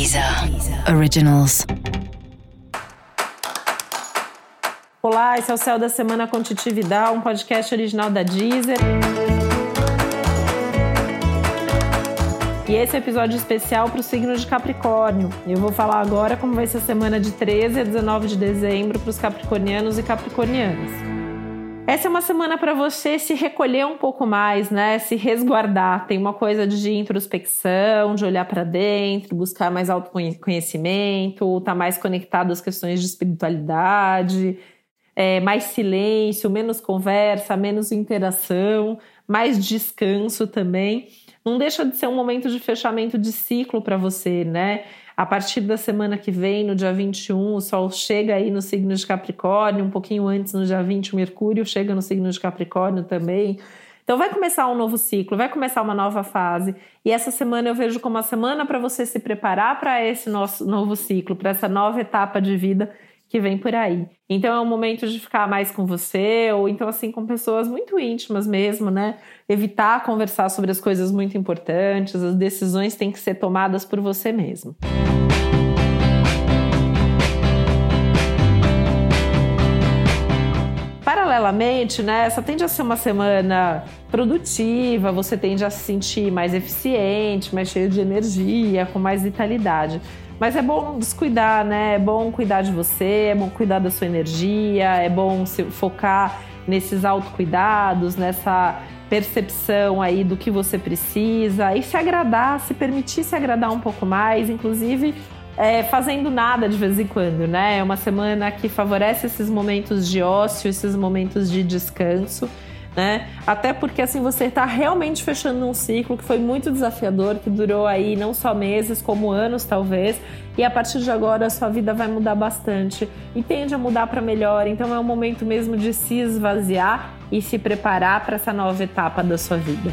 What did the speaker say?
Deezer Originals. Olá, esse é o Céu da Semana com Titi Vidal, um podcast original da Deezer. E esse é um episódio especial para o signo de Capricórnio. Eu vou falar agora como vai ser a semana de 13 a 19 de dezembro para os capricornianos e capricornianas. Essa é uma semana para você se recolher um pouco mais, né? Se resguardar. Tem uma coisa de introspecção, de olhar para dentro, buscar mais autoconhecimento, estar tá mais conectado às questões de espiritualidade, é, mais silêncio, menos conversa, menos interação, mais descanso também. Não deixa de ser um momento de fechamento de ciclo para você, né? A partir da semana que vem, no dia 21, o Sol chega aí no signo de Capricórnio, um pouquinho antes, no dia 20, o Mercúrio chega no signo de Capricórnio também. Então vai começar um novo ciclo, vai começar uma nova fase. E essa semana eu vejo como uma semana para você se preparar para esse nosso novo ciclo, para essa nova etapa de vida que vem por aí. Então é um momento de ficar mais com você, ou então assim com pessoas muito íntimas mesmo, né? Evitar conversar sobre as coisas muito importantes, as decisões têm que ser tomadas por você mesmo. Paralelamente, né, essa tende a ser uma semana produtiva, você tende a se sentir mais eficiente, mais cheio de energia, com mais vitalidade. Mas é bom descuidar, né? É bom cuidar de você, é bom cuidar da sua energia, é bom se focar nesses autocuidados, nessa percepção aí do que você precisa e se agradar, se permitir se agradar um pouco mais, inclusive é, fazendo nada de vez em quando, né? É uma semana que favorece esses momentos de ócio, esses momentos de descanso né? Até porque assim você está realmente fechando um ciclo que foi muito desafiador, que durou aí não só meses, como anos talvez, e a partir de agora a sua vida vai mudar bastante e tende a mudar para melhor. Então é o momento mesmo de se esvaziar e se preparar para essa nova etapa da sua vida.